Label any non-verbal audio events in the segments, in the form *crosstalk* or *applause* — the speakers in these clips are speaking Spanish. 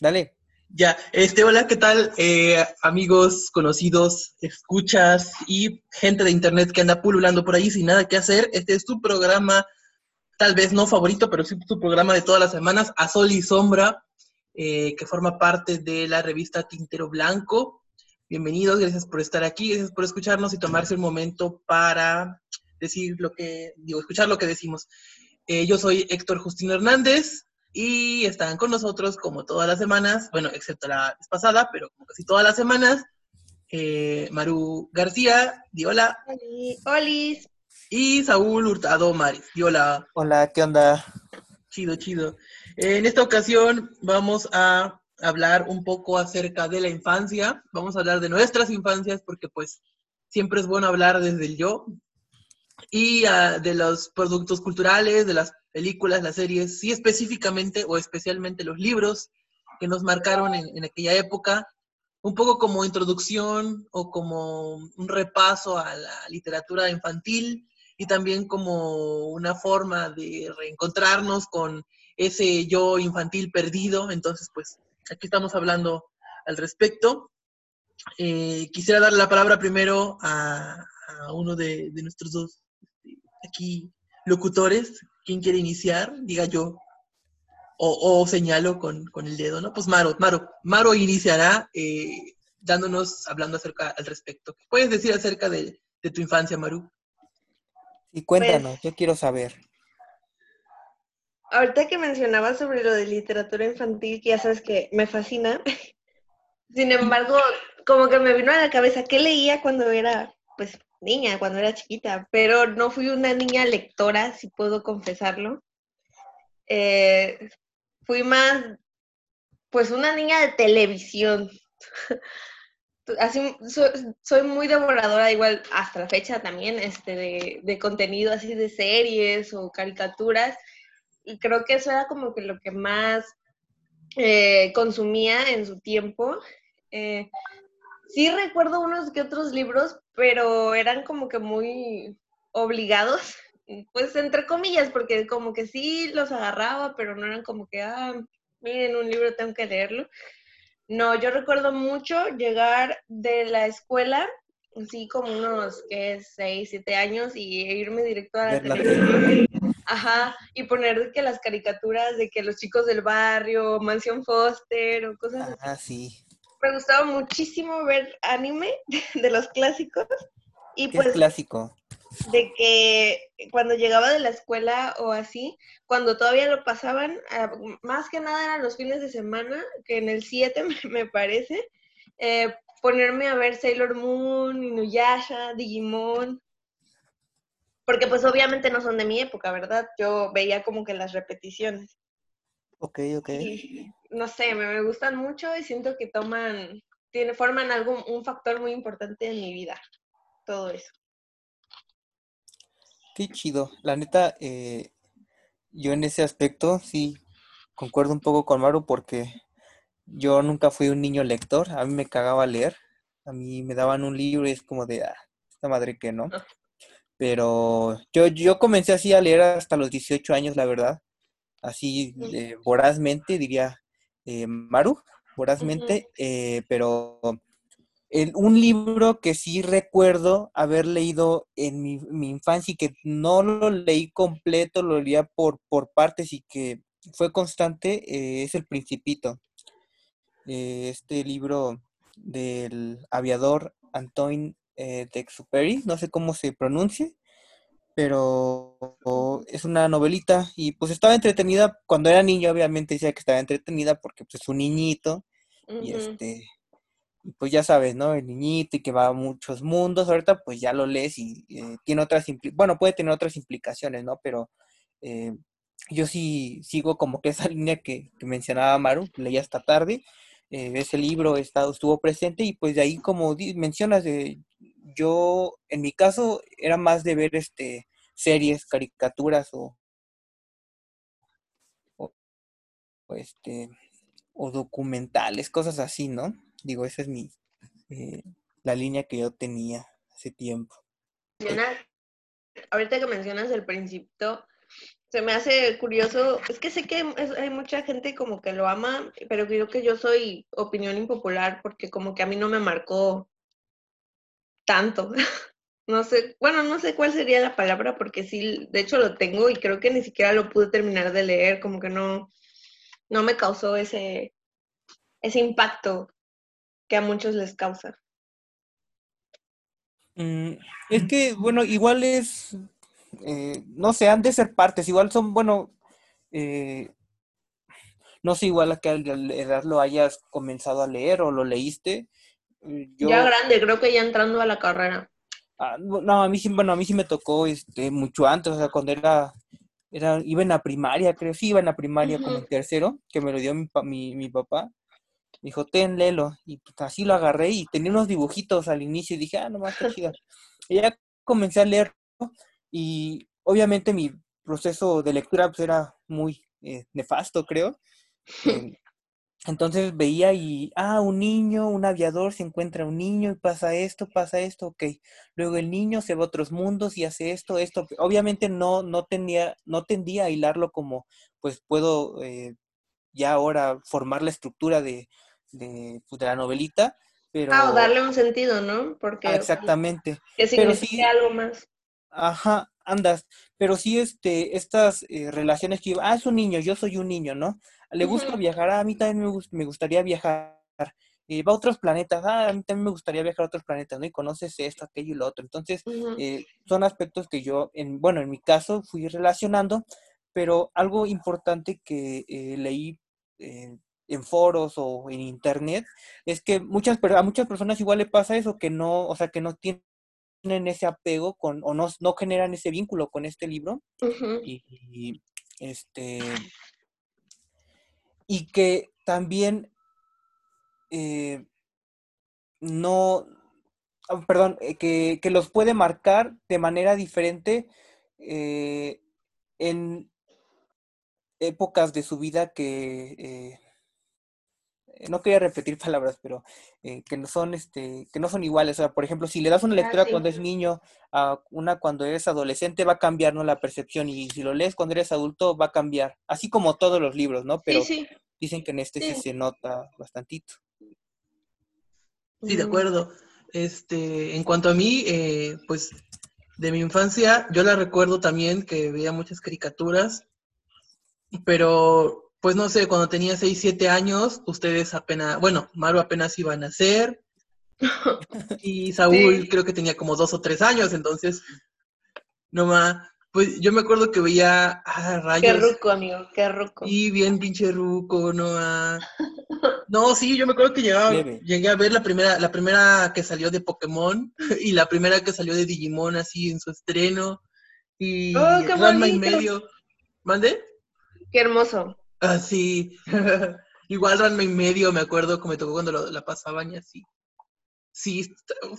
Dale. Ya, este, hola, ¿qué tal? Eh, amigos, conocidos, escuchas y gente de internet que anda pululando por ahí sin nada que hacer. Este es tu programa, tal vez no favorito, pero sí tu programa de todas las semanas, A Sol y Sombra, eh, que forma parte de la revista Tintero Blanco. Bienvenidos, gracias por estar aquí, gracias por escucharnos y tomarse un momento para decir lo que, digo, escuchar lo que decimos. Eh, yo soy Héctor Justino Hernández, y están con nosotros como todas las semanas, bueno, excepto la vez pasada, pero como casi todas las semanas, eh, Maru García, Diola. Olis. Y Saúl Hurtado Maris, Diola. Hola, ¿qué onda? Chido, chido. En esta ocasión vamos a hablar un poco acerca de la infancia. Vamos a hablar de nuestras infancias porque pues siempre es bueno hablar desde el yo y ah, de los productos culturales, de las películas, las series, sí específicamente o especialmente los libros que nos marcaron en, aquella época, un poco como introducción o como un repaso a la literatura infantil y también como una forma de reencontrarnos con ese yo infantil perdido. Entonces, pues aquí estamos hablando al respecto. Eh, quisiera darle la palabra primero a, uno de, de, nuestros dos este, aquí locutores, ¿quién quiere iniciar? Diga yo. O, señalo con, el dedo, ¿no? Pues Maro, Maro, Maro iniciará eh, dándonos, hablando acerca al respecto. ¿Qué puedes decir acerca de, tu infancia, Maru? Y cuéntanos, pues yo quiero saber. Ahorita que mencionabas sobre lo de literatura infantil, ya sabes que me fascina. *laughs* Sin embargo, como que me vino a la cabeza, ¿qué leía cuando era, pues, niña cuando era chiquita, pero no fui una niña lectora, si puedo confesarlo. Eh, fui más, pues, una niña de televisión. *laughs* así, soy, muy devoradora, igual hasta la fecha también, este, de, contenido así de series o caricaturas. Y creo que eso era como que lo que más eh, consumía en su tiempo. Eh, sí recuerdo unos que otros libros, pero eran como que muy obligados, *laughs* pues entre comillas, porque como que sí los agarraba, pero no eran como que, ah, miren, un libro tengo que leerlo. No, yo recuerdo mucho llegar de la escuela, así como unos, ¿qué? Seis, siete años y irme directo a la televisión. Ajá, y poner que las caricaturas de que los chicos del barrio, Mansión Foster o cosas así. Ah, sí me gustaba muchísimo ver anime de los clásicos. Y ¿Qué pues, es clásico? De que cuando llegaba de la escuela o así, cuando todavía lo pasaban, ah, más que nada eran los fines de semana, que en el 7 *laughs* me parece, eh, ponerme a ver Sailor Moon, Inuyasha, Digimon. Porque pues obviamente no son de mi época, ¿verdad? Yo veía como que las repeticiones. Ok, ok. no sé, me, gustan mucho y siento que toman, tiene, forman algún, un factor muy importante en mi vida. Todo eso. Qué chido. La neta, eh, yo en ese aspecto sí concuerdo un poco con Maru porque yo nunca fui un niño lector. A mí me cagaba leer. A mí me daban un libro y es como de, ah, esta madre que no. Pero yo, yo comencé así a leer hasta los 18 años, la verdad así eh, vorazmente, diría eh, Maru, vorazmente, eh, pero un libro que sí recuerdo haber leído en mi, infancia y que no lo leí completo, lo leía por, por partes y que fue constante, es El Principito. este libro del aviador Antoine de Exupéry, no sé cómo se pronuncie, pero es una novelita y pues estaba entretenida. Cuando era niño obviamente decía que estaba entretenida porque pues es un niñito y este, pues ya sabes, ¿no? El niñito y que va a muchos mundos, ahorita pues ya lo lees y eh, tiene otras, bueno, puede tener otras implicaciones, ¿no? Pero eh, yo sí sigo como que esa *laughs* línea que, mencionaba Maru, leí hasta tarde, eh, ese libro estuvo presente y pues de ahí como mencionas, yo en mi caso era más de ver este series, caricaturas o, este o documentales, cosas así, ¿no? Digo, esa es mi eh, la línea que yo tenía hace tiempo. Ahorita que mencionas el principio, se me hace curioso. Es que sé que hay mucha gente como que lo ama, pero creo que yo soy opinión impopular porque como que a mí no me marcó tanto. *laughs* No sé, bueno, no sé cuál sería la palabra porque sí, de hecho lo tengo y creo que ni siquiera lo pude terminar de leer, como que no, no me causó ese, ese impacto que a muchos les causa. Mm, es que, bueno, igual es, eh, no sé, han de ser partes, igual son, bueno, eh, no sé, igual a que al edad lo hayas comenzado a leer o lo leíste. Eh, ya grande, creo que ya entrando a la carrera. Ah, no, a mí sí, bueno, a mí sí me tocó este, mucho antes, o sea, cuando era, era iba en la primaria, creo, sí, iba en la primaria como en tercero, que me lo dio mi, mi, mi papá dijo, ten, léelo. Y pues, así lo agarré y tenía unos dibujitos al inicio y dije, ah, no más, está chido. Y ya comencé a leer y obviamente mi proceso de lectura pues, era muy eh, nefasto, creo. Em, *laughs* entonces veía y, ah, un niño, un aviador se encuentra un niño y pasa esto, pasa esto, ok. Luego el niño se va a otros mundos y hace esto, esto. Obviamente no, no, tenía, no tendía a hilarlo como, pues puedo eh, ya ahora formar la estructura de, de, pues, de la novelita, pero... Ah, o darle un sentido, ¿no? Porque... Ah, exactamente. Que signifique algo más. Ajá, andas. Pero sí, este, estas eh, relaciones que... Ah, es un niño, yo soy un niño, ¿no? Le gusta viajar, ah, a mí también me, gustaría viajar. Eh, va a otros planetas, ah, a mí también me gustaría viajar a otros planetas, ¿no? Y conoces esto, aquello y lo otro. Entonces, eh, son aspectos que yo, en, bueno, en mi caso, fui relacionando, pero algo importante que leí en foros o en internet, es que muchas, a muchas personas igual le pasa eso, que no, o sea, que no tienen ese apego con, o no, no generan ese vínculo con este libro. y, este, y que también eh, no, ah, perdón, eh, que, los puede marcar de manera diferente eh, en épocas de su vida que no quería repetir palabras, pero eh, que no son este, que no son iguales. O sea, por ejemplo, si le das una ah, lectura cuando es niño a una cuando eres adolescente, va a cambiar ¿no? la percepción. Y si lo lees cuando eres adulto, va a cambiar. Así como todos los libros, ¿no? Pero dicen que en este sí. se nota bastantito. Sí, de acuerdo. Este, en cuanto a mí, eh, pues de mi infancia, yo la recuerdo también que veía muchas caricaturas, pero pues no sé, cuando tenía 6, 7 años, ustedes apenas, bueno, Maru apenas iba a nacer. *laughs* y Saúl creo que tenía como 2 o 3 años, entonces, no más. Pues yo me acuerdo que veía ah, rayos. Qué ruco, amigo, qué ruco. Y bien pinche ruco, no *laughs* No, sí, yo me acuerdo que llegaba, llegué a ver la primera, la primera que salió de Pokémon *laughs* y la primera que salió de Digimon así en su estreno. Y oh, qué y medio. ¿Mande? Qué hermoso. Ah, sí. *laughs* Igual Ranma y medio, me acuerdo que me tocó cuando la pasaban y así. Sí,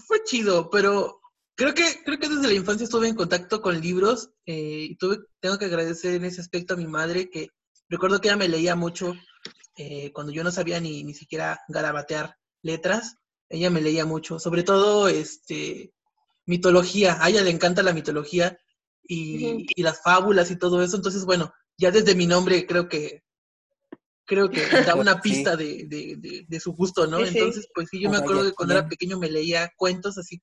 fue chido, pero creo que, creo que desde la infancia estuve en contacto con libros eh, y tuve, tengo que agradecer en ese aspecto a mi madre que recuerdo que ella me leía mucho eh, cuando yo no sabía ni, ni siquiera garabatear letras, ella me leía mucho, sobre todo este mitología, a ella le encanta la mitología y, y las fábulas y todo eso, entonces bueno, ya desde mi nombre creo que creo que da una pista de, su gusto, ¿no? Entonces, pues sí, yo me acuerdo que cuando era pequeño me leía cuentos así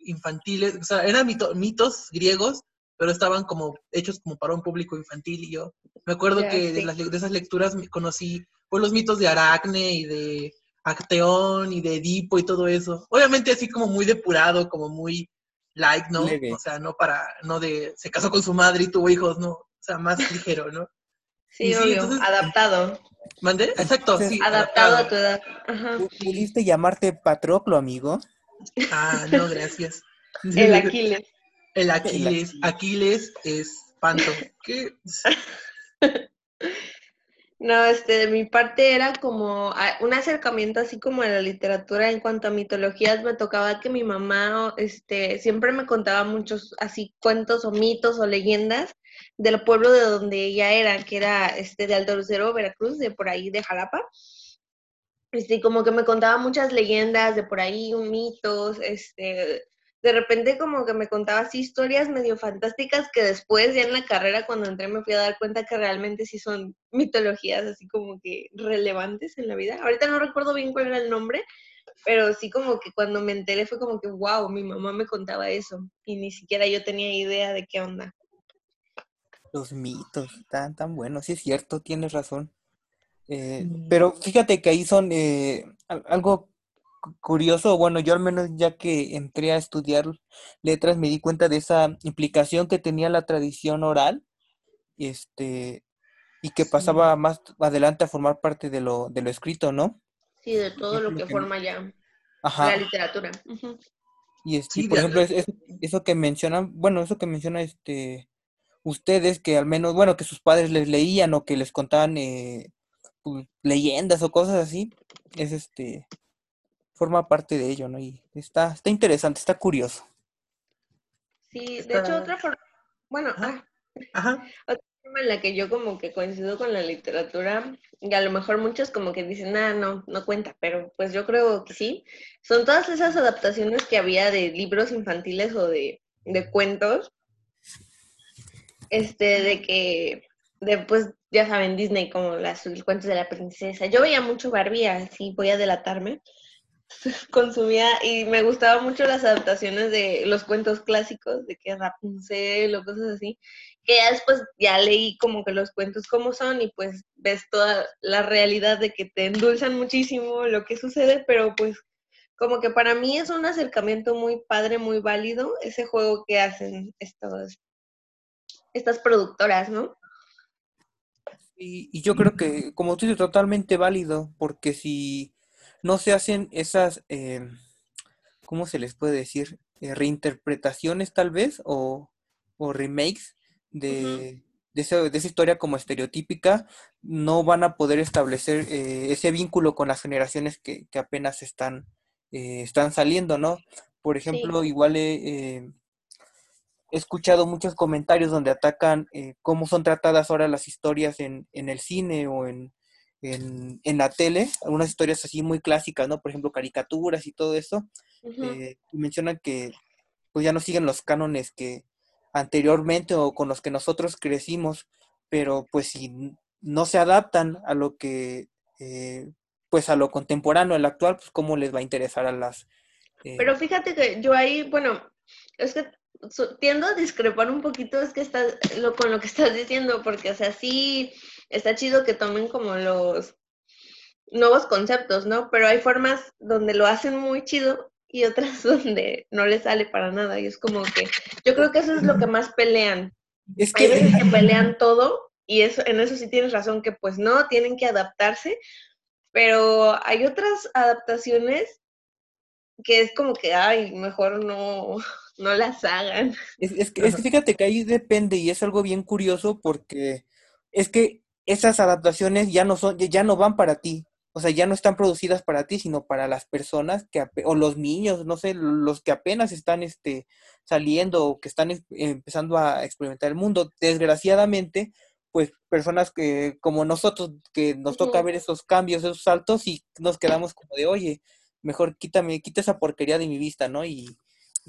infantiles, o sea, eran mitos griegos, pero estaban como hechos como para un público infantil y yo me acuerdo que de, las, de esas lecturas conocí pues los mitos de Aracne y de Acteón y de Edipo y todo eso. Obviamente así como muy depurado, como muy light, ¿no? O sea, no para, no de, se casó con su madre y tuvo hijos, no, o sea, más *laughs* ligero, ¿no? Sí, obvio, adaptado. ¿Mandé? Exacto, sí. Adaptado a tu edad. ¿Pudiste llamarte Patroclo, amigo? Ah, no, gracias. El Aquiles. El Aquiles. Aquiles es Panto. ¿Qué? *laughs* No, este, de mi parte era como un acercamiento así como a la literatura en cuanto a mitologías, me tocaba que mi mamá, este, siempre me contaba muchos así cuentos o mitos o leyendas del pueblo de donde ella era, que era este de Alto Lucero, Veracruz, de por ahí de Jalapa. Este, como que me contaba muchas leyendas de por ahí, mitos, este, de repente como que me contaba así historias medio fantásticas que después ya en la carrera cuando entré me fui a dar cuenta que realmente sí son mitologías así como que relevantes en la vida. Ahorita no recuerdo bien cuál era el nombre, pero sí como que cuando me enteré fue como que, wow, mi mamá me contaba eso y ni siquiera yo tenía idea de qué onda. Los mitos, tan, tan buenos, sí es cierto, tienes razón. Eh, pero fíjate que ahí son eh, algo curioso, bueno, yo al menos ya que entré a estudiar letras me di cuenta de esa implicación que tenía la tradición oral, este, y que pasaba más adelante a formar parte de lo, de lo escrito, ¿no? Sí, de todo lo que, forma ya la literatura. Y, este, por ejemplo, eso que mencionan, bueno, eso que menciona este ustedes que al menos, bueno, que sus padres les leían o que les contaban eh, pues, leyendas o cosas así, es este forma parte de ello, ¿no? Y está, está interesante, está curioso. Sí, de hecho otra forma, bueno, ah, *laughs* otra forma en la que yo como que coincido con la literatura, y a lo mejor muchos como que dicen, ah, no, no cuenta, pero pues yo creo que sí, son todas esas adaptaciones que había de libros infantiles o de, de cuentos, este, de que después, ya saben, Disney como las cuentos de la princesa. Yo veía mucho Barbie, así voy a delatarme, *laughs* consumía y me gustaban mucho las adaptaciones de los cuentos clásicos, de que Rapunzel o cosas así, que ya después ya leí como que los cuentos como son y pues ves toda la realidad de que te endulzan muchísimo lo que sucede, pero pues como que para mí es un acercamiento muy padre, muy válido ese juego que hacen estos, estas productoras, ¿no? Y, y yo creo que, como tú dices, totalmente válido, porque si no se hacen esas, eh, ¿cómo se les puede decir? Eh, reinterpretaciones tal vez o, remakes de, de, esa, historia como estereotípica, no van a poder establecer eh, ese vínculo con las generaciones que, apenas están, están saliendo, ¿no? Por ejemplo, igual he escuchado muchos comentarios donde atacan cómo son tratadas ahora las historias en, en el cine o en, en, en, la tele, algunas historias así muy clásicas, ¿no? Por ejemplo, caricaturas y todo eso, eh, mencionan que pues ya no siguen los cánones que anteriormente o con los que nosotros crecimos, pero pues si no se adaptan a lo que, eh, pues a lo contemporáneo, al actual, pues cómo les va a interesar a las... Eh, pero fíjate que yo ahí, bueno, es que tiendo a discrepar un poquito es que está lo, con lo que estás diciendo, porque o sea, sí está chido que tomen como los nuevos conceptos, ¿no? Pero hay formas donde lo hacen muy chido y otras *laughs* donde no les sale para nada. Y es como que yo creo que eso es lo que más pelean. Es que... Hay veces que *laughs* pelean todo y eso, en eso sí tienes razón, que pues no, tienen que adaptarse, pero hay otras adaptaciones que es como que, ay, mejor no, no las hagan. Es, es, que, es que fíjate que ahí depende y es algo bien curioso porque es que esas adaptaciones ya no son, ya no van para ti. O sea, ya no están producidas para ti, sino para las personas que, o los niños, no sé, los que apenas están este, saliendo o que están empezando a experimentar el mundo. Desgraciadamente, pues personas que, como nosotros, que nos toca ver esos cambios, esos saltos y nos quedamos como de, oye, mejor quítame, quita esa porquería de mi vista, ¿no? Y,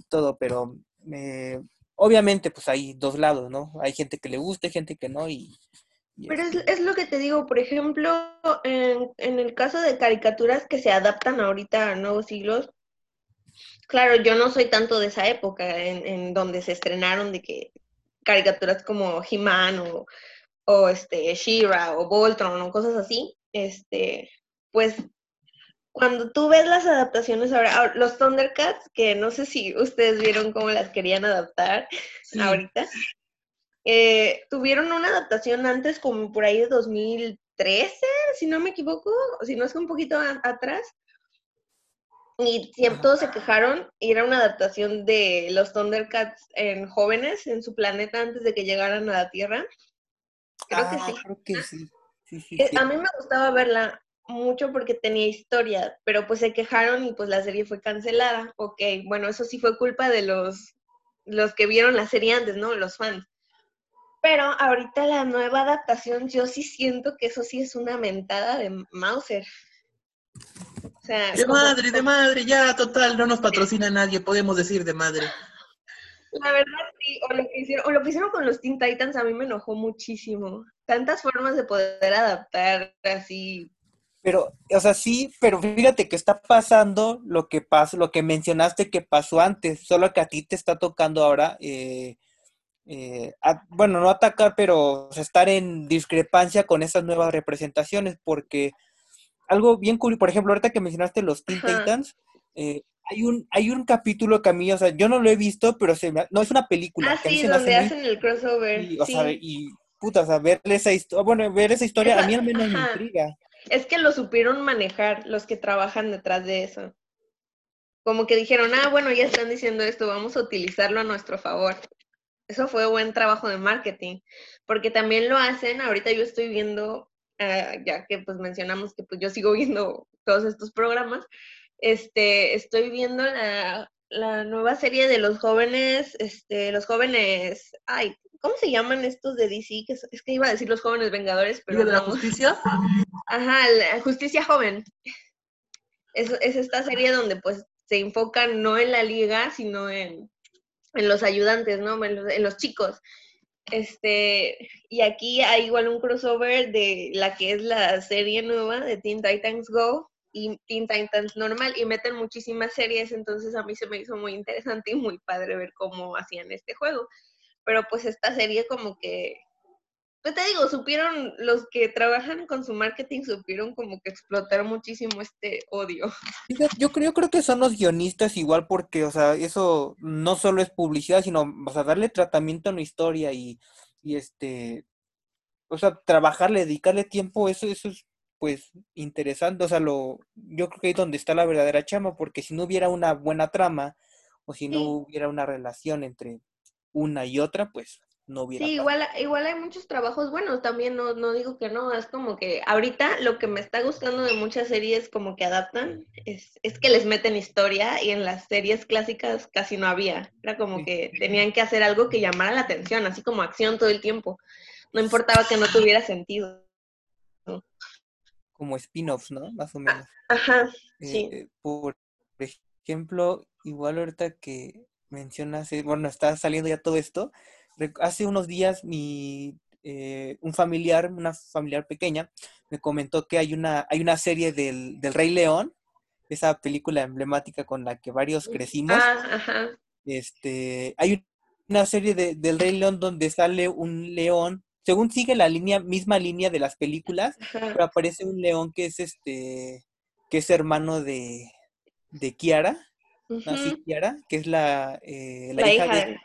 todo, pero eh, obviamente pues hay dos lados, ¿no? Hay gente que le gusta, hay gente que no y pero es, lo que te digo, por ejemplo, en, el caso de caricaturas que se adaptan ahorita a nuevos siglos, claro, yo no soy tanto de esa época en, donde se estrenaron de que caricaturas como He-Man o, o este She-Ra o Voltron o cosas así, este, pues cuando tú ves las adaptaciones ahora, los Thundercats, que no sé si ustedes vieron cómo las querían adaptar ahorita, eh, tuvieron una adaptación antes como por ahí de 2013, si no me equivoco, si no es que un poquito atrás. Y todos se quejaron y era una adaptación de los Thundercats en jóvenes en su planeta antes de que llegaran a la Tierra. Creo que sí. Creo que sí. Eh, a mí me gustaba verla mucho porque tenía historia, pero pues se quejaron y pues la serie fue cancelada. Ok, bueno, eso sí fue culpa de los, los que vieron la serie antes, ¿no? Los fans. Pero ahorita la nueva adaptación, yo sí siento que eso sí es una mentada de Mauser. O sea, De como- madre, de madre, ya, total, no nos patrocina nadie, podemos decir de madre. La verdad sí, o lo, que hicieron, o lo que hicieron con los Teen Titans a mí me enojó muchísimo. Tantas formas de poder adaptar así. Pero, o sea, sí, pero fíjate que está pasando lo que pasó, lo que mencionaste que pasó antes, solo que a ti te está tocando ahora, eh, eh, a- bueno, no atacar, pero o sea, estar en discrepancia con esas nuevas representaciones, porque algo bien curioso, por ejemplo, ahorita que mencionaste los Teen. Titans, eh, hay un, hay un capítulo que a mí, o sea, yo no lo he visto, pero se me, no es una película. Ah, que sí, donde muy hacen el crossover. y, o sí. sea, y puta, o sea, ver esa historia, bueno, ver esa historia a mí al menos me intriga. Es que lo supieron manejar los que trabajan detrás de eso. Como que dijeron, ah, bueno, ya están diciendo esto, vamos a utilizarlo a nuestro favor. Eso fue buen trabajo de marketing, porque también lo hacen, ahorita yo estoy viendo, ah, ya que pues mencionamos que pues yo sigo viendo todos estos programas, este, estoy viendo la, la nueva serie de los jóvenes, este, los jóvenes, ay, ¿cómo se llaman estos de DC? Que es, es que iba a decir los jóvenes vengadores, pero ¿Liga de la no. Justicia? Ajá, la Justicia Joven. Es, es esta serie donde pues se enfocan no en la liga, sino en, en los ayudantes, ¿no? En los, en los chicos. Este, y aquí hay igual un crossover de la que es la serie nueva de Teen Titans Go y Teen Titans normal y meten muchísimas series, entonces a mí se me hizo muy interesante y muy padre ver cómo hacían este juego. Pero pues esta serie como que pues te digo, supieron, los que trabajan con su marketing supieron como que explotar muchísimo este odio. Yo creo, yo creo que son los guionistas igual porque, o sea, eso no solo es publicidad, sino, o sea, darle tratamiento a una historia y, y este, o sea, trabajarle, dedicarle tiempo, eso, eso es, pues, interesante, o sea, lo, yo creo que ahí es donde está la verdadera chama, porque si no hubiera una buena trama, o si no Sí. hubiera una relación entre una y otra, pues, no hubiera Sí, igual, igual hay muchos trabajos buenos, también no, no digo que no, es como que ahorita lo que me está gustando de muchas series como que adaptan es, es que les meten historia y en las series clásicas casi no había, era como que tenían que hacer algo que llamara la atención, así como acción todo el tiempo, no importaba que no tuviera sentido. Como spin-offs, ¿no? Más o menos. Ajá, sí. Eh, por ejemplo, igual ahorita que mencionas, eh, bueno, está saliendo ya todo esto, hace unos días mi, eh, un familiar, una familiar pequeña, me comentó que hay una, hay una serie del, del Rey León, esa película emblemática con la que varios crecimos. Ah, ajá. Este, hay una serie de, del Rey León donde sale un león, según sigue la línea, misma línea de las películas, ajá. pero aparece un león que es este, que es hermano de, de Kiara, Ujú. Kiara, que es la, eh, la La hija hija de.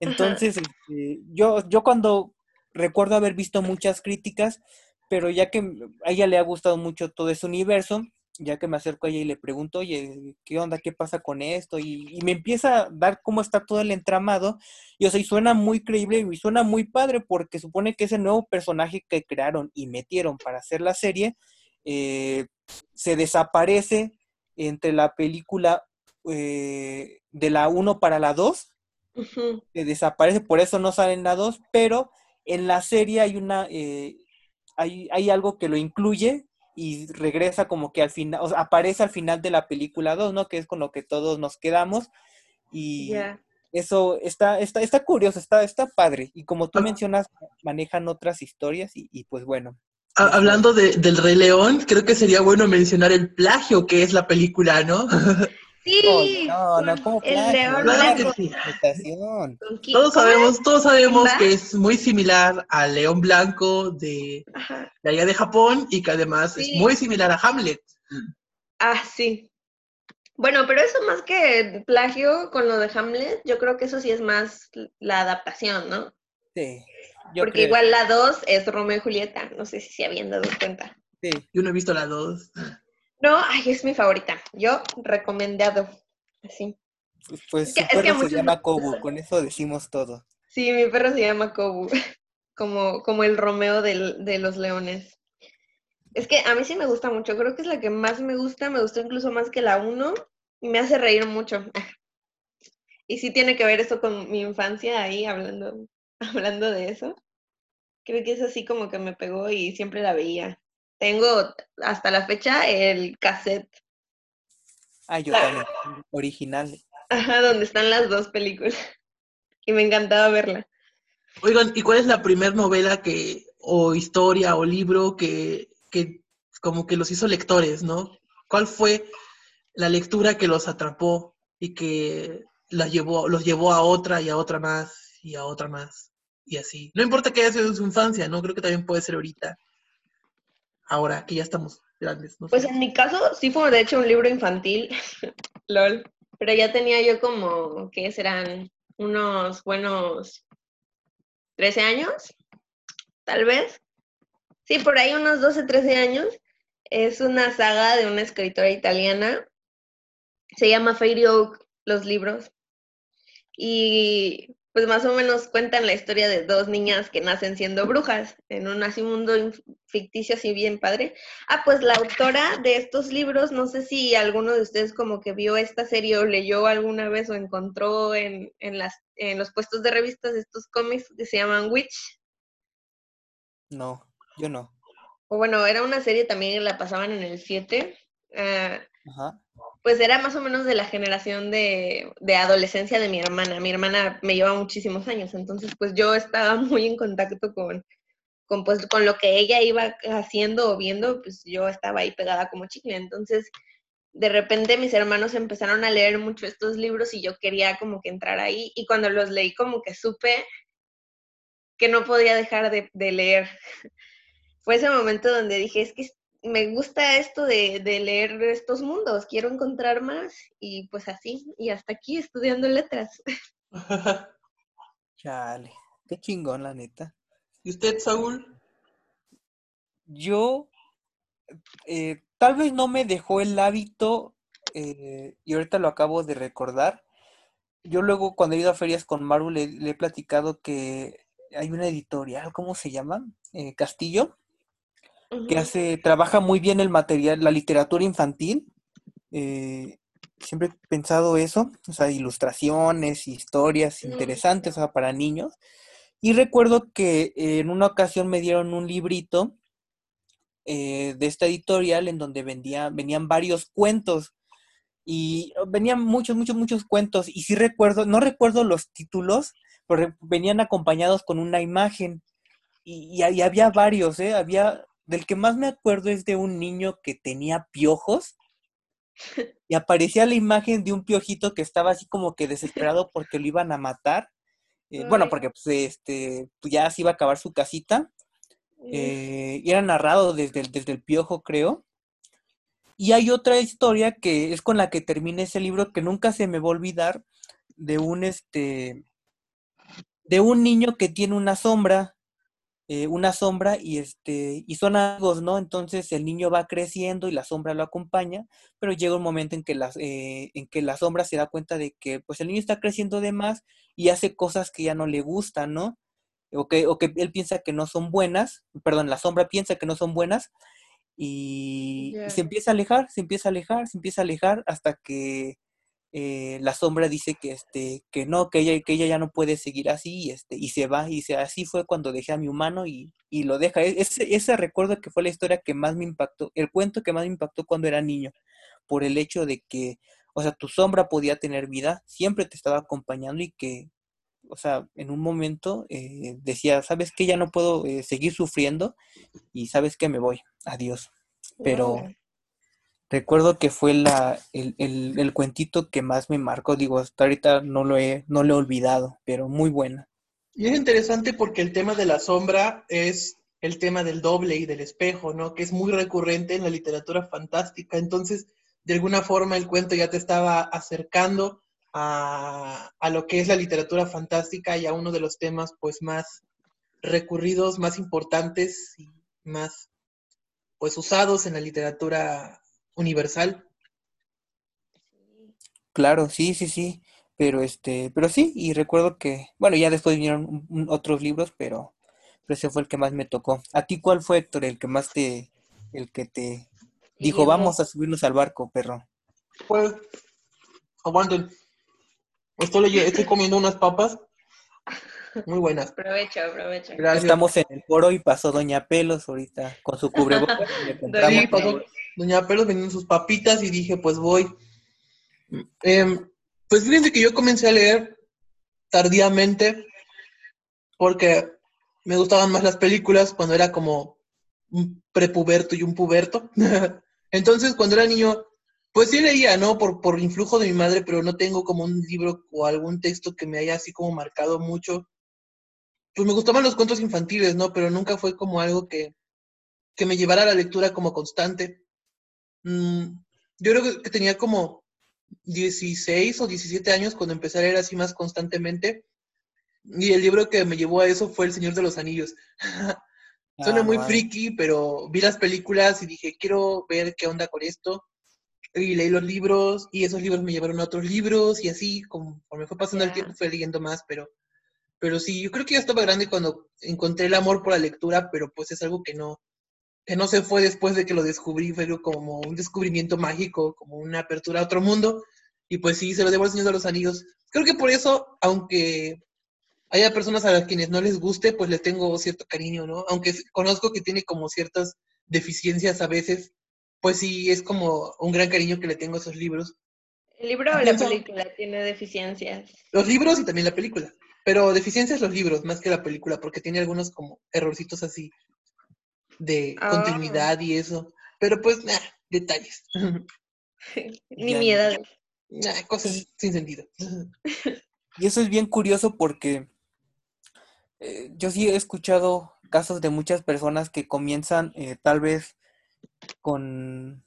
Entonces, este, yo, yo cuando recuerdo haber visto muchas críticas, pero ya que a ella le ha gustado mucho todo ese universo, ya que me acerco a ella y le pregunto, oye, ¿qué onda? ¿Qué pasa con esto? Y, y me empieza a dar cómo está todo el entramado, y o sea, y suena muy creíble y suena muy padre, porque supone que ese nuevo personaje que crearon y metieron para hacer la serie, eh, se desaparece entre la película eh, de la 1 para la 2, Ujú. que desaparece, por eso no sale en la 2, pero en la serie hay una, eh, hay, hay algo que lo incluye y regresa como que al final, o sea, aparece al final de la película 2, ¿no? Que es con lo que todos nos quedamos y eso está, está, está curioso, está, está padre y como tú Ah. mencionas, manejan otras historias y, y pues bueno. Ha- Hablando de- del Rey León, creo que sería bueno mencionar el plagio que es la película, ¿no? *laughs* Sí, no, no, ¿cómo el león blanco. Todos sabemos, todos sabemos que es muy similar al León Blanco de, allá de Japón y que además Sí. es muy similar a Hamlet. Ah, sí. Bueno, pero eso más que plagio con lo de Hamlet, yo creo que eso sí es más la adaptación, ¿no? Sí, yo Porque creo, igual la 2 es Romeo y Julieta, no sé si se habían dado cuenta. sí. Yo no he visto la dos. No, ay, es mi favorita. Yo recomendado. Así. Pues Es que- su es que perro se llama Kobu, con eso decimos todo. Sí, mi perro se llama Kobu, *laughs* como, como el Romeo del- de los leones. Es que a mí sí me gusta mucho, creo que es la que más me gusta, me gustó incluso más que la 1 y me hace reír mucho. *laughs* Y sí tiene que ver esto con mi infancia ahí hablando, *laughs* hablando de eso. Creo que es así como que me pegó y siempre la veía. Tengo hasta la fecha el cassette. Ah, yo también. Original. Ajá, donde están las dos películas. *laughs* Y me encantaba verla. Oigan, ¿y cuál es la primera novela que, o historia, o libro que, que como que los hizo lectores, ¿no? ¿Cuál fue la lectura que los atrapó y que las llevó, los llevó a otra y a otra más y a otra más? Y así. No importa que haya sido en su infancia, ¿no? Creo que también puede ser ahorita. Ahora que ya estamos grandes. No Pues en mi caso sí fue de hecho un libro infantil, *laughs* lol, pero ya tenía yo como, ¿qué serán? Unos buenos 13 años, tal vez. Sí, por ahí unos 12, 13 años. Es una saga de una escritora italiana. Se llama Fairy Oak, los libros. Y pues más o menos cuentan la historia de dos niñas que nacen siendo brujas en un así mundo ficticio así bien padre. Ah, pues la autora de estos libros, no sé si alguno de ustedes como que vio esta serie o leyó alguna vez o encontró en, en las, en los puestos de revistas estos cómics que se llaman Witch. No, yo no. O bueno, era una serie también que la pasaban en el 7. ah, Ajá. Pues era más o menos de la generación de, de adolescencia de mi hermana. Mi hermana me lleva muchísimos años, entonces pues yo estaba *laughs* muy en contacto con, con, pues, con lo que ella iba haciendo o viendo, pues yo estaba ahí pegada como chicle. Entonces, de repente mis hermanos empezaron a leer mucho estos libros y yo quería como que entrar ahí y cuando los leí como que supe que no podía dejar de, de leer. *laughs* Fue ese momento donde dije, es que me gusta esto de, de leer estos mundos, quiero encontrar más y pues así, y hasta aquí estudiando letras. *laughs* Chale. Qué chingón, la neta. ¿Y usted, Saúl? Yo, eh, tal vez no me dejó el hábito, eh, y ahorita lo acabo de recordar. Yo luego, cuando he ido a ferias con Maru, le, le he platicado que hay una editorial, ¿cómo se llama? Eh, Castillo, que hace, trabaja muy bien el material, la literatura infantil. eh, siempre he pensado eso, o sea, ilustraciones, historias interesantes, o sea, para niños. Y recuerdo que en una ocasión me dieron un librito eh, de esta editorial en donde vendía, venían varios cuentos y venían muchos, muchos, muchos cuentos. Y sí recuerdo, no recuerdo los títulos, pero venían acompañados con una imagen y, y- y había varios, ¿eh? Había, del que más me acuerdo es de un niño que tenía piojos *laughs* y aparecía la imagen de un piojito que estaba así como que desesperado porque lo iban a matar. Eh, bueno, porque pues, este, pues, ya se iba a acabar su casita. Eh, y era narrado desde el, desde el piojo, creo. Y hay otra historia que es con la que termina ese libro que nunca se me va a olvidar, de un este, de un niño que tiene una sombra, eh, una sombra y este, y son amigos, ¿no? Entonces el niño va creciendo y la sombra lo acompaña, pero llega un momento en que la, eh, en que la sombra se da cuenta de que pues el niño está creciendo de más y hace cosas que ya no le gustan, ¿no? O que, o que él piensa que no son buenas, perdón, la sombra piensa que no son buenas y, se empieza a alejar, se empieza a alejar, se empieza a alejar hasta que eh, la sombra dice que este que no, que ella, que ella ya no puede seguir así y este y se va y dice así fue cuando dejé a mi humano y, y lo deja. E- Ese, ese recuerdo que fue la historia que más me impactó, el cuento que más me impactó cuando era niño, por el hecho de que, o sea, tu sombra podía tener vida, siempre te estaba acompañando y que, o sea, en un momento eh, decía, sabes que ya no puedo eh, seguir sufriendo y sabes que me voy, adiós. Pero. Recuerdo que fue la, el, el, cuentito que más me marcó, digo, hasta ahorita no lo he, no lo he olvidado, pero muy buena. Y es interesante porque el tema de la sombra es el tema del doble y del espejo, ¿no? Que es muy recurrente en la literatura fantástica. Entonces, de alguna forma, el cuento ya te estaba acercando a, a lo que es la literatura fantástica y a uno de los temas, pues, más recurridos, más importantes y más, pues, usados en la literatura universal. Claro, sí, sí, sí, pero este, pero sí, y recuerdo que, bueno, ya después vinieron otros libros, pero, pero ese fue el que más me tocó. ¿A ti cuál fue, Héctor, el que más te, el que te dijo, vamos a subirnos al barco, perro? Pues, aguanten. Estoy, estoy comiendo unas papas Muy buenas. Aprovecho, aprovecho. Gracias. Estamos en el foro y pasó Doña Pelos ahorita con su cubrebocas. y le *laughs* compramos. Doña Pelos vendiendo sus papitas y dije, pues voy. Em, pues fíjense que yo comencé a leer tardíamente porque me gustaban más las películas cuando era como un prepuberto y un puberto. *laughs* Entonces, cuando era niño, pues sí leía, ¿no? Por, por influjo de mi madre, pero no tengo como un libro o algún texto que me haya así como marcado mucho. Pues me gustaban los cuentos infantiles, ¿no? Pero nunca fue como algo que, que me llevara a la lectura como constante. Mm, yo creo que, tenía como 16 o 17 años cuando empecé a leer así más constantemente. Y el libro que me llevó a eso fue El Señor de los Anillos. *laughs* Suena Ah, muy vale. friki, pero vi las películas y dije, quiero ver qué onda con esto. Y leí los libros y esos libros me llevaron a otros libros y así, conforme fue pasando el tiempo, fui leyendo más, pero, pero sí, yo creo que ya estaba grande cuando encontré el amor por la lectura, pero pues es algo que no, que no se fue después de que lo descubrí, fue como un descubrimiento mágico, como una apertura a otro mundo. Y pues sí, se lo debo al Señor de los Anillos. Creo que por eso, aunque haya personas a las quienes no les guste, pues le tengo cierto cariño, ¿no? Aunque conozco que tiene como ciertas deficiencias a veces, pues sí, es como un gran cariño que le tengo a esos libros. ¿El libro o la película tiene deficiencias? Los libros y también la película. Pero deficiencias los libros, más que la película, porque tiene algunos como errorcitos así de Ah. continuidad y eso. Pero pues, nah, detalles. *laughs* *laughs* Ni Ya, miedo. Nah, cosas sin sentido. *laughs* Y eso es bien curioso porque eh, yo sí he escuchado casos de muchas personas que comienzan eh, tal vez con,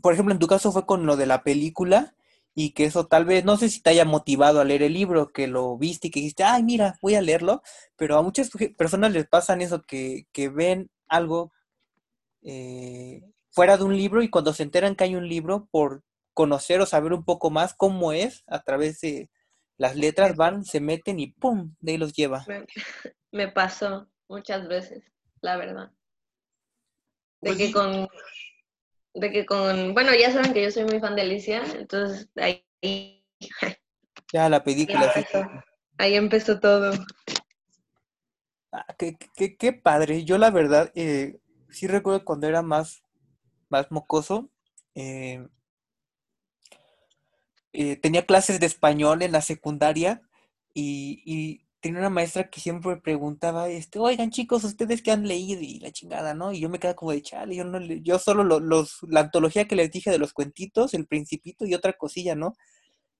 por ejemplo, en tu caso fue con lo de la película y que eso tal vez, no sé si te haya motivado a leer el libro, que lo viste y que dijiste, ay, mira, voy a leerlo, pero a muchas personas les pasan eso, que, que ven algo eh, fuera de un libro y cuando se enteran que hay un libro, por conocer o saber un poco más cómo es, a través de las letras van, se meten y ¡pum! De ahí los lleva. Me, *laughs* me pasó muchas veces, la verdad. De Pues que sí. con, de que con, bueno, ya saben que yo soy muy fan de Alicia, entonces ahí, ahí *laughs* Ya la película. sí. empezó, ahí empezó todo. Ah, qué, qué- qué padre. Yo la verdad, eh, sí recuerdo cuando era más, más mocoso, eh, eh, tenía clases de español en la secundaria y, y tenía una maestra que siempre preguntaba, este, oigan chicos, ¿ustedes qué han leído? Y la chingada, ¿no? Y yo me quedaba como de chale, yo no yo solo lo- los, la antología que les dije de los cuentitos, El Principito y otra cosilla, ¿no?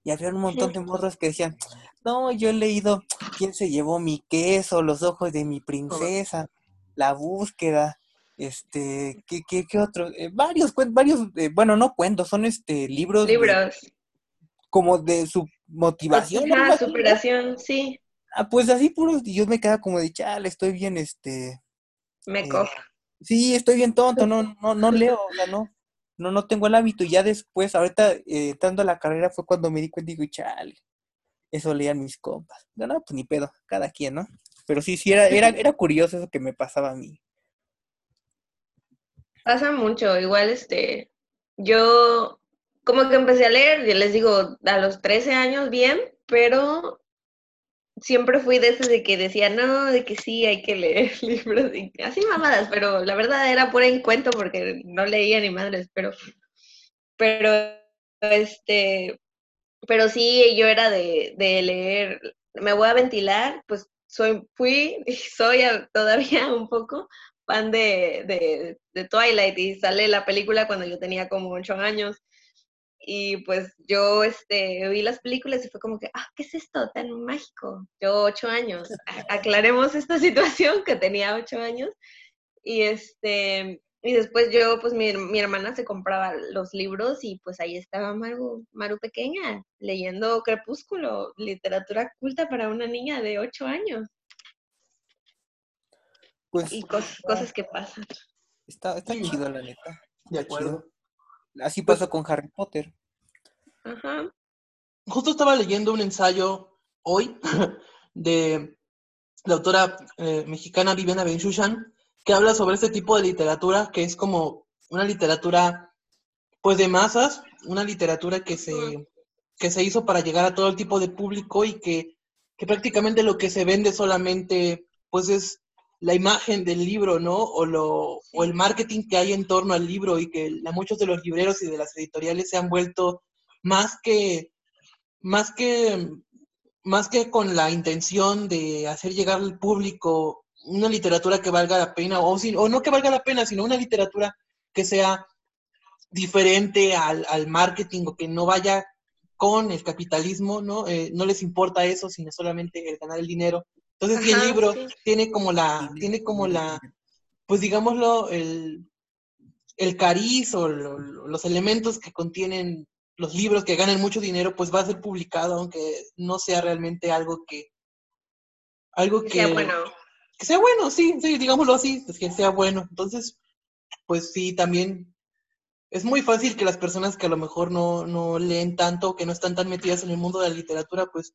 Y había un montón de morros que decían, no, yo he leído ¿Quién se llevó mi queso? Los ojos de mi princesa, La búsqueda, este, ¿qué, qué, qué otro? Eh, varios, varios, eh, bueno, no cuentos, son este libros de- Libros. como de su motivación. ¿no? superación, sí, Ah, pues así puros, y yo me quedaba como de, chale, estoy bien, este, me Eh, cojo. sí, estoy bien tonto, no, no, no leo, o sea, no, no, no tengo el hábito, y ya después, ahorita, eh, la carrera fue cuando me di cuenta y digo, chale, eso leían mis compas. No, no, pues ni pedo, cada quien, ¿no? Pero sí, sí, era, era, era curioso eso que me pasaba a mí. Pasa mucho, igual este, yo como que empecé a leer, yo les digo, a los 13 años bien, pero siempre fui de esos de que decía, no, de que sí, hay que leer *laughs* libros, así mamadas, pero la verdad era pura encuentro porque no leía ni madres, pero, pero, este, pero sí, yo era de, de leer, me voy a ventilar, pues soy, fui *laughs* y soy todavía *laughs* un poco fan de, de, de Twilight y sale la película cuando yo tenía como ocho años. Y pues yo este, vi las películas y fue como que, ah, ¿qué es esto tan mágico? Yo ocho años. A- Aclaremos esta *laughs* situación que tenía ocho años. Y este, y después yo, pues mi, mi hermana se compraba los libros y pues ahí estaba Maru, Maru pequeña, leyendo Crepúsculo, literatura culta para una niña de ocho años. Pues Y cos- cosas que pasan. está, está chido, la neta. De acuerdo. chido. Así pasó con Harry Potter. Ajá. Justo estaba leyendo un ensayo hoy *laughs* de la autora eh, mexicana Viviana Benchushan, que habla sobre este tipo de literatura, que es como una literatura, pues de masas, una literatura que se, que se hizo para llegar a todo el tipo de público y que que prácticamente lo que se vende solamente, pues es la imagen del libro, ¿no? O, lo, o el marketing que hay en torno al libro y que a muchos de los libreros y de las editoriales se han vuelto más que, más que, más que con la intención de hacer llegar al público una literatura que valga la pena, o, o no que valga la pena, sino una literatura que sea diferente al, al marketing o que no vaya con el capitalismo, ¿no? Eh, no les importa eso, sino solamente el ganar el dinero. Entonces, si el libro tiene como la, tiene como la, pues digámoslo, el, el cariz o los elementos que contienen los libros que ganan mucho dinero, pues va a ser publicado, aunque no sea realmente algo que, algo que, sea bueno. Que sea bueno, sí, sí, digámoslo así, pues que sea bueno. Entonces, pues sí, también es muy fácil que las personas que a lo mejor no, no leen tanto, que no están tan metidas en el mundo de la literatura, pues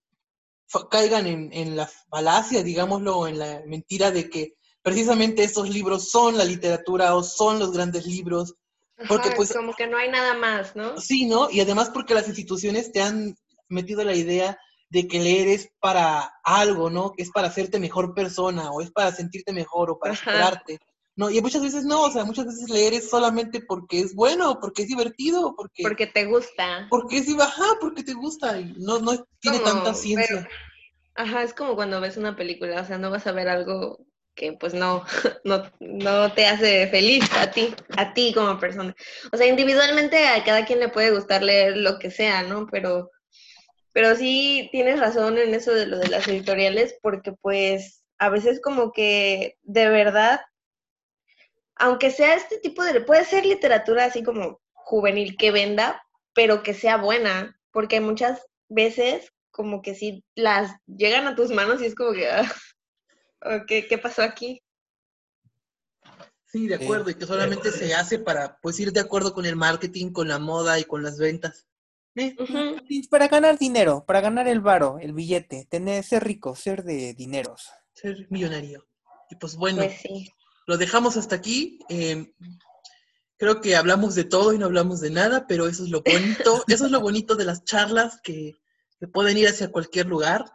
caigan en, en la falacia, digámoslo, en la mentira de que precisamente estos libros son la literatura o son los grandes libros. Porque pues como que no hay nada más, ¿no? Sí, ¿no? Y además porque las instituciones te han metido la idea de que leer es para algo, ¿no? Que es para hacerte mejor persona o es para sentirte mejor o para superarte. No, y muchas veces no, o sea, muchas veces leer es solamente porque es bueno, porque es divertido, porque... Porque te gusta. Porque es, ajá, porque te gusta y no, no tiene tanta ciencia. ajá, es como cuando ves una película, o sea, no vas a ver algo que pues no, *laughs* no, no te hace feliz a ti, a ti como persona. O sea, individualmente a cada quien le puede gustar leer lo que sea, ¿no? Pero, pero sí tienes razón en eso de lo de las editoriales, porque pues a veces como que de verdad aunque sea este tipo de, puede ser literatura así como juvenil que venda, pero que sea buena, porque muchas veces como que si las llegan a tus manos y es como que, ah, *laughs* ¿qué pasó aquí? Sí, de acuerdo, y que solamente se hace para pues ir de acuerdo con el marketing, con la moda y con las ventas. Eh, para ganar dinero, para ganar el varo, el billete, tener, ser rico, ser de dineros. Ser millonario. Y pues bueno, pues sí lo dejamos hasta aquí. Eh, creo que hablamos de todo y no hablamos de nada, pero eso es lo bonito, *laughs* eso es lo bonito de las charlas que, pueden ir hacia cualquier lugar.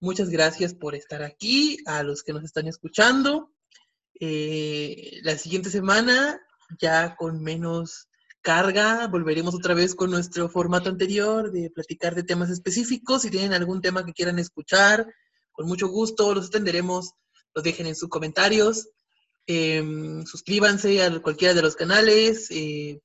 Muchas gracias por estar aquí, a los que nos están escuchando. Eh, la siguiente semana, ya con menos carga, volveremos otra vez con nuestro formato anterior de platicar de temas específicos. Si tienen algún tema que quieran escuchar, con mucho gusto los atenderemos. Los dejen en sus comentarios. Em, suscríbanse a cualquiera de los canales, eh,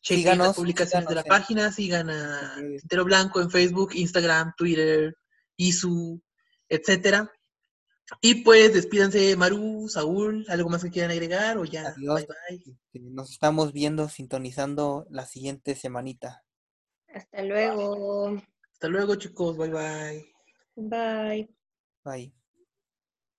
chequen las publicaciones de la página, sigan a Entero Blanco en Facebook, Instagram, Twitter, Isu, etcétera. Y pues despídanse Maru, Saúl, ¿algo más que quieran agregar o ya? Bye bye. Nos estamos viendo, sintonizando la siguiente semanita. Hasta luego. Hasta luego chicos, bye bye. Bye. Bye.